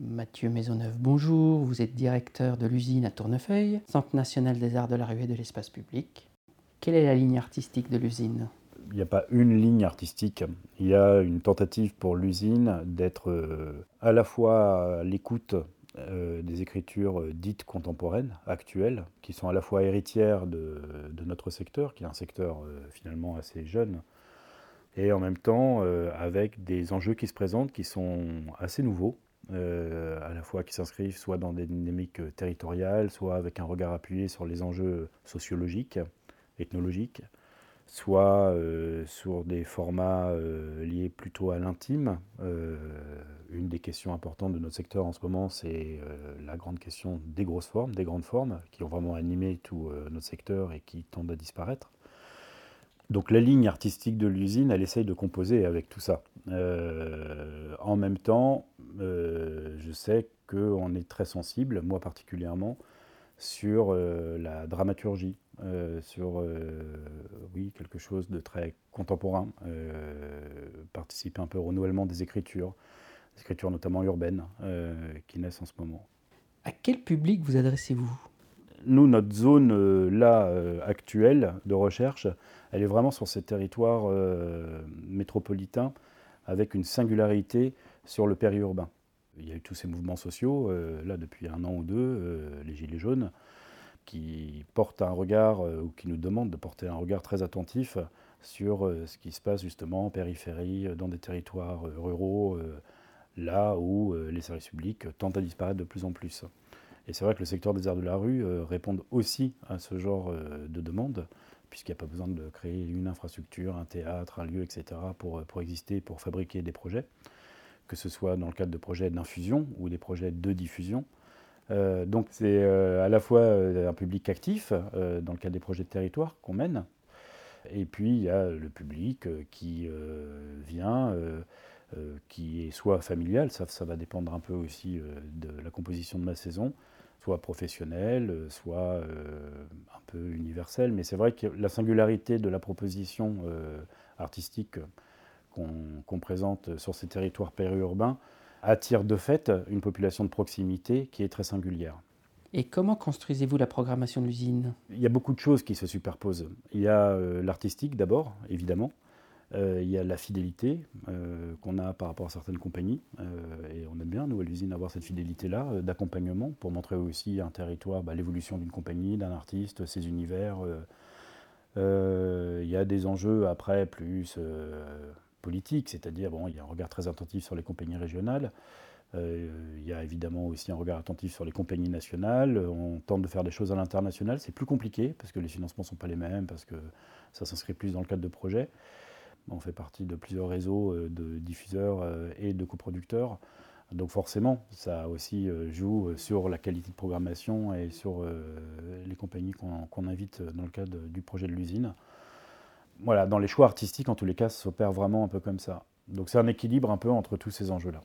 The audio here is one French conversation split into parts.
Mathieu Maisonneuve, bonjour. Vous êtes directeur de l'usine à Tournefeuille, Centre national des arts de la rue et de l'espace public. Quelle est la ligne artistique de l'usine? Il n'y a pas une ligne artistique. Il y a une tentative pour l'usine d'être euh, à la fois l'écoute euh, des écritures dites contemporaines, actuelles, qui sont à la fois héritières de, notre secteur, qui est un secteur euh, finalement assez jeune, et en même temps avec des enjeux qui se présentent qui sont assez nouveaux, euh, à la fois qui s'inscrivent soit dans des dynamiques territoriales, soit avec un regard appuyé sur les enjeux sociologiques, ethnologiques, soit euh, sur des formats euh, liés plutôt à l'intime. une des questions importantes de notre secteur en ce moment, c'est la grande question des grosses formes, des grandes formes, qui ont vraiment animé tout notre secteur et qui tendent à disparaître. Donc la ligne artistique de l'usine, elle essaye de composer avec tout ça. Euh, en même temps, euh, je sais qu'on est très sensible, moi particulièrement, sur euh, la dramaturgie, sur oui, quelque chose de très contemporain, participer un peu au renouvellement des écritures, des écritures notamment urbaines qui naissent en ce moment. À quel public vous adressez-vous? Nous, notre zone euh, là euh, actuelle de recherche, elle est vraiment sur ces territoires euh, métropolitains avec une singularité sur le périurbain. Il y a eu tous ces mouvements sociaux, là depuis un an ou deux, les Gilets jaunes, qui portent un regard, ou qui nous demandent de porter un regard très attentif sur ce qui se passe justement en périphérie, dans des territoires ruraux, là où les services publics tendent à disparaître de plus en plus. Et c'est vrai que le secteur des arts de la rue euh, répond aussi à ce genre euh, de demande, puisqu'il n'y a pas besoin de créer une infrastructure, un théâtre, un lieu, etc., pour, euh, pour exister, pour fabriquer des projets, que ce soit dans le cadre de projets d'infusion ou des projets de diffusion. donc c'est à la fois un public actif dans le cadre des projets de territoire qu'on mène, et puis il y a le public qui vient, qui est soit familial, ça, ça va dépendre un peu aussi de la composition de ma saison, soit professionnel, euh, soit euh, un peu universel. Mais c'est vrai que la singularité de la proposition euh, artistique qu'on présente sur ces territoires périurbains attire de fait une population de proximité qui est très singulière. Et comment construisez-vous la programmation de l'usine? Il y a beaucoup de choses qui se superposent. Il y a l'artistique d'abord, évidemment. Euh, il y a la fidélité euh, qu'on a par rapport à certaines compagnies. Euh, et on aime bien, nous, à l'usine, avoir cette fidélité-là d'accompagnement pour montrer aussi un territoire bah, l'évolution d'une compagnie, d'un artiste, ses univers. Il y a des enjeux après plus politiques, c'est-à-dire, bon, il y a un regard très attentif sur les compagnies régionales. il y a évidemment aussi un regard attentif sur les compagnies nationales. On tente de faire des choses à l'international. C'est plus compliqué parce que les financements ne sont pas les mêmes, parce que ça s'inscrit plus dans le cadre de projets. On fait partie de plusieurs réseaux euh, de diffuseurs euh, et de coproducteurs. Donc forcément, ça aussi euh, joue sur la qualité de programmation et sur les compagnies qu'on invite dans le cadre du projet de l'usine. Voilà, dans les choix artistiques, en tous les cas, ça s'opère vraiment un peu comme ça. Donc c'est un équilibre un peu entre tous ces enjeux-là.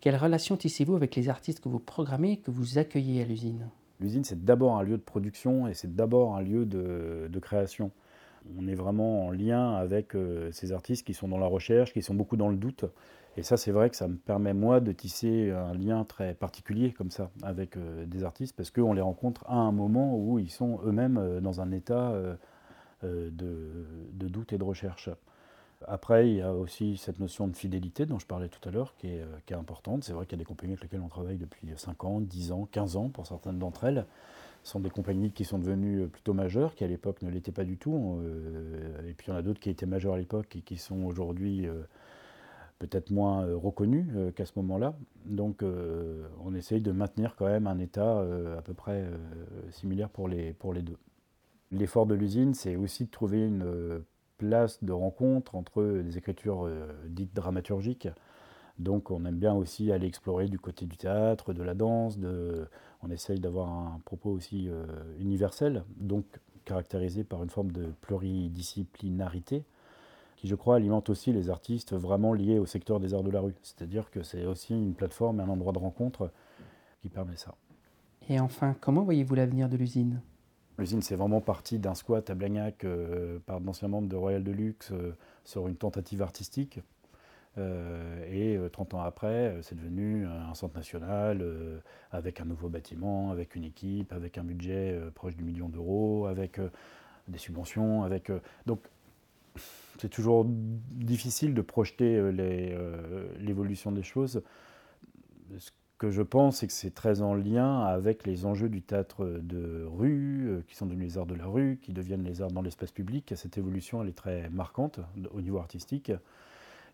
Quelle relation tissez-vous avec les artistes que vous programmez et que vous accueillez à l'usine? L'usine, c'est d'abord un lieu de production et c'est d'abord un lieu de création on est vraiment en lien avec euh, ces artistes qui sont dans la recherche, qui sont beaucoup dans le doute. Et ça, c'est vrai que ça me permet, moi, de tisser un lien très particulier comme ça avec euh, des artistes, parce qu'on les rencontre à un moment où ils sont eux-mêmes euh, dans un état de, doute et de recherche. Après, il y a aussi cette notion de fidélité dont je parlais tout à l'heure, qui est, qui est importante. C'est vrai qu'il y a des compagnies avec lesquelles on travaille depuis 5 ans, 10 ans, 15 ans pour certaines d'entre elles sont des compagnies qui sont devenues euh, plutôt majeures, qui à l'époque ne l'étaient pas du tout. Euh, et puis il y en a d'autres qui étaient majeures à l'époque et qui sont aujourd'hui euh, peut-être moins reconnues qu'à ce moment-là. Donc on essaye de maintenir quand même un état à peu près similaire pour les, pour les deux. L'effort de l'usine, c'est aussi de trouver une place de rencontre entre des écritures dites dramaturgiques. Donc on aime bien aussi aller explorer du côté du théâtre, de la danse, de, on essaye d'avoir un propos aussi euh, universel, donc caractérisé par une forme de pluridisciplinarité, qui je crois alimente aussi les artistes vraiment liés au secteur des arts de la rue. C'est-à-dire que c'est aussi une plateforme et un endroit de rencontre qui permet ça. Et enfin, comment voyez-vous l'avenir de l'usine? L'usine, c'est vraiment parti d'un squat à Blagnac euh, par d'anciens membres de Royal Deluxe euh, sur une tentative artistique. Et 30 ans après, c'est devenu un centre national avec un nouveau bâtiment, avec une équipe, avec un budget proche du million d'euros, avec des subventions, donc c'est toujours difficile de projeter l'évolution des choses que je pense, c'est que c'est très en lien avec les enjeux du théâtre de rue, euh, qui sont devenus les arts de la rue, qui deviennent les arts dans l'espace public. Cette évolution, elle est très marquante au niveau artistique.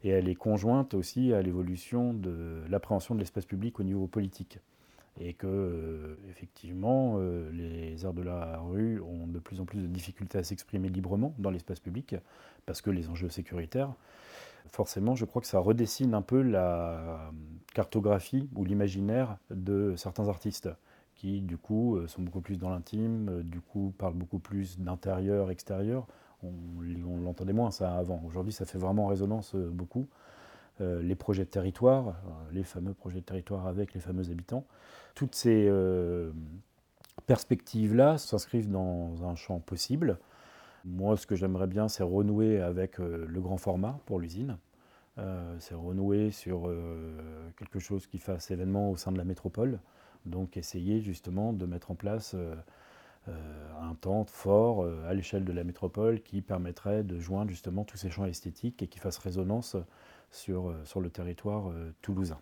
Et elle est conjointe aussi à l'évolution de l'appréhension de l'espace public au niveau politique. Et que, euh, effectivement, euh, les arts de la rue ont de plus en plus de difficultés à s'exprimer librement dans l'espace public, parce que les enjeux sécuritaires forcément, je crois que ça redessine un peu la cartographie ou l'imaginaire de certains artistes qui, du coup, euh, sont beaucoup plus dans l'intime, du coup, parlent beaucoup plus d'intérieur, extérieur. On, l'entendait moins ça avant. Aujourd'hui, ça fait vraiment résonance euh, beaucoup. les projets de territoire, les fameux projets de territoire avec les fameux habitants, toutes ces perspectives-là s'inscrivent dans un champ possible moi, ce que j'aimerais bien, c'est renouer avec euh, le grand format pour l'usine. Euh, c'est renouer sur euh, quelque chose qui fasse événement au sein de la métropole. Donc essayer justement de mettre en place un temps fort à l'échelle de la métropole qui permettrait de joindre justement tous ces champs esthétiques et qui fasse résonance sur, sur le territoire toulousain.